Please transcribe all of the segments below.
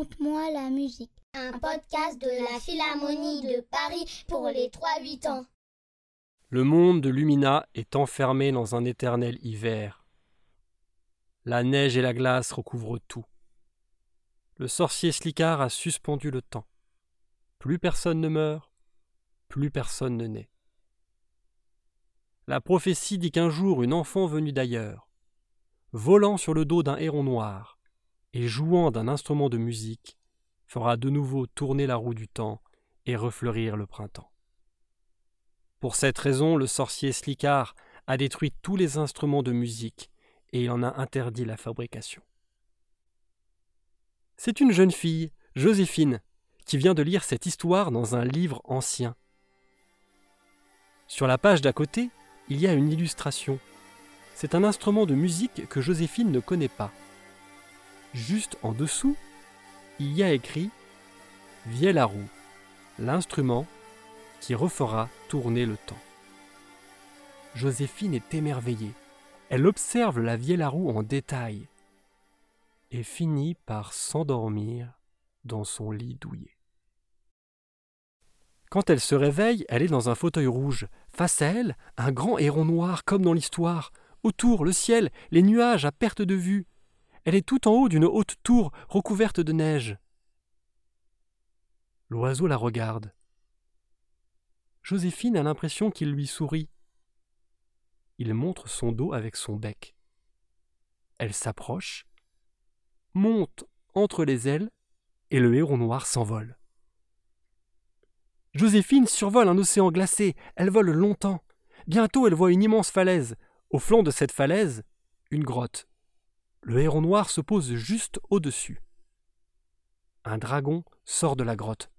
Raconte-moi la musique. Un podcast de la Philharmonie de Paris pour les 3-8 ans. Le monde de Lumina est enfermé dans un éternel hiver. La neige et la glace recouvrent tout. Le sorcier Slicard a suspendu le temps. Plus personne ne meurt, plus personne ne naît. La prophétie dit qu'un jour une enfant venue d'ailleurs, volant sur le dos d'un héron noir et jouant d'un instrument de musique, fera de nouveau tourner la roue du temps et refleurir le printemps. Pour cette raison, le sorcier Slicard a détruit tous les instruments de musique et il en a interdit la fabrication. C'est une jeune fille, Joséphine, qui vient de lire cette histoire dans un livre ancien. Sur la page d'à côté, il y a une illustration. C'est un instrument de musique que Joséphine ne connaît pas. Juste en dessous, il y a écrit Vielle à roue, l'instrument qui refera tourner le temps. Joséphine est émerveillée. Elle observe la vielle à roue en détail et finit par s'endormir dans son lit douillet. Quand elle se réveille, elle est dans un fauteuil rouge. Face à elle, un grand héron noir comme dans l'histoire. Autour, le ciel, les nuages à perte de vue. Elle est tout en haut d'une haute tour recouverte de neige. L'oiseau la regarde. Joséphine a l'impression qu'il lui sourit. Il montre son dos avec son bec. Elle s'approche, monte entre les ailes, et le héron noir s'envole. Joséphine survole un océan glacé, elle vole longtemps. Bientôt elle voit une immense falaise. Au flanc de cette falaise, une grotte. Le héron noir se pose juste au-dessus. Un dragon sort de la grotte.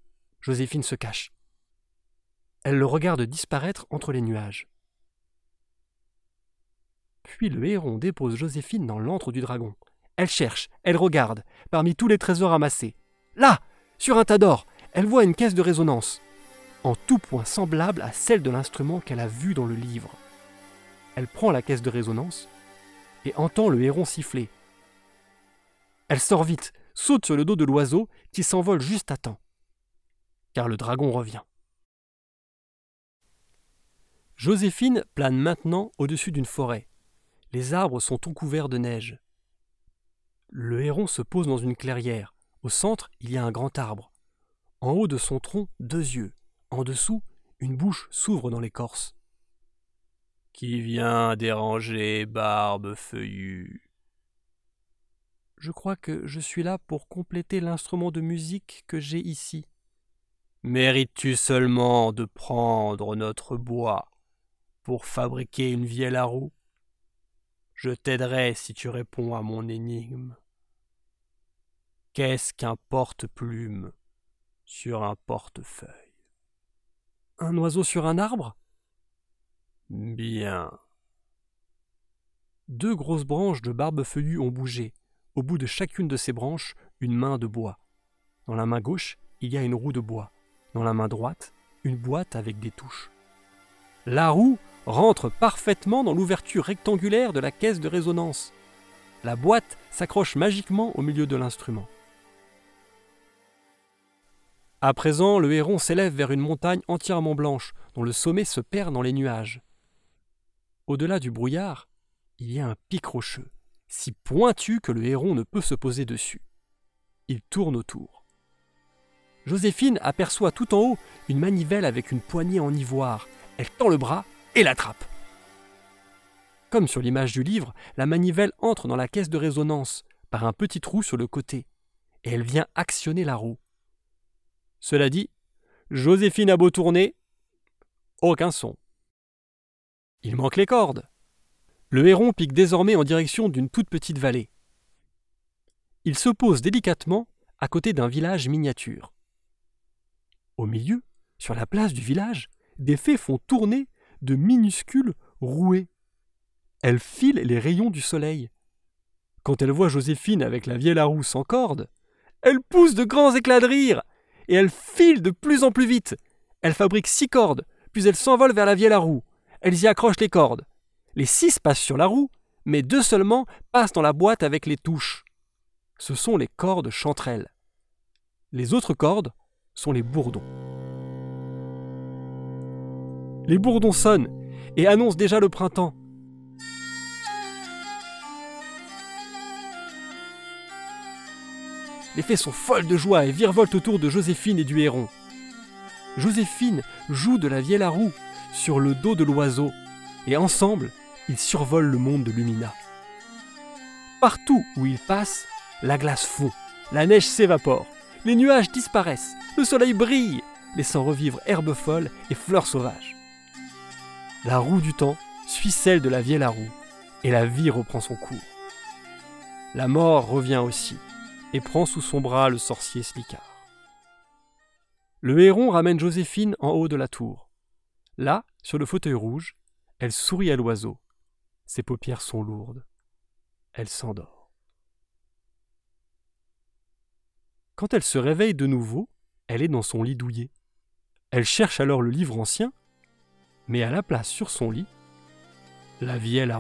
Joséphine se cache. Elle le regarde disparaître entre les nuages. Puis le héron dépose Joséphine dans l'antre du dragon. Elle cherche, elle regarde, parmi tous les trésors amassés. Là, sur un tas d'or, elle voit une caisse de résonance, en tout point semblable à celle de l'instrument qu'elle a vu dans le livre. Elle prend la caisse de résonance et entend le héron siffler. Elle sort vite, saute sur le dos de l'oiseau qui s'envole juste à temps. Car le dragon revient. Joséphine plane maintenant au-dessus d'une forêt. Les arbres sont tout couverts de neige. Le héron se pose dans une clairière. Au centre, il y a un grand arbre. En haut de son tronc, deux yeux. En dessous, une bouche s'ouvre dans l'écorce. Qui vient déranger Barbe Feuillue? Je crois que je suis là pour compléter l'instrument de musique que j'ai ici. Mérites-tu seulement de prendre notre bois pour fabriquer une vielle à roue? Je t'aiderai si tu réponds à mon énigme. Qu'est-ce qu'un porte-plume sur un portefeuille? Un oiseau sur un arbre? Bien. Deux grosses branches de barbe feuillue ont bougé. Au bout de chacune de ces branches, une main de bois. Dans la main gauche, il y a une roue de bois. Dans la main droite, une boîte avec des touches. La roue rentre parfaitement dans l'ouverture rectangulaire de la caisse de résonance. La boîte s'accroche magiquement au milieu de l'instrument. À présent, le héron s'élève vers une montagne entièrement blanche, dont le sommet se perd dans les nuages. Au-delà du brouillard, il y a un pic rocheux, si pointu que le héron ne peut se poser dessus. Il tourne autour. Joséphine aperçoit tout en haut une manivelle avec une poignée en ivoire. Elle tend le bras et l'attrape. Comme sur l'image du livre, la manivelle entre dans la caisse de résonance par un petit trou sur le côté, et elle vient actionner la roue. Cela dit, Joséphine a beau tourner, aucun son. Il manque les cordes. Le héron pique désormais en direction d'une toute petite vallée. Il se pose délicatement à côté d'un village miniature. Au milieu, sur la place du village, des fées font tourner de minuscules rouées. Elles filent les rayons du soleil. Quand elle voit Joséphine avec la vieille roue sans corde, elle pousse de grands éclats de rire et elle file de plus en plus vite. Elle fabrique six cordes, puis elle s'envole vers la vieille roue. Elles y accrochent les cordes. Les six passent sur la roue, mais deux seulement passent dans la boîte avec les touches. Ce sont les cordes chanterelles. Les autres cordes sont les bourdons. Les bourdons sonnent et annoncent déjà le printemps. Les fées sont folles de joie et virevoltent autour de Joséphine et du héron. Joséphine joue de la vielle à roue sur le dos de l'oiseau, et ensemble, ils survolent le monde de Lumina. Partout où ils passent, la glace fond, la neige s'évapore, les nuages disparaissent, le soleil brille, laissant revivre herbes folles et fleurs sauvages. La roue du temps suit celle de la vielle à roue, et la vie reprend son cours. La mort revient aussi, et prend sous son bras le sorcier Slicard. Le héron ramène Joséphine en haut de la tour. Là, sur le fauteuil rouge, elle sourit à l'oiseau. Ses paupières sont lourdes. Elle s'endort. Quand elle se réveille de nouveau, elle est dans son lit douillet. Elle cherche alors le livre ancien, mais à la place sur son lit, la vielle à.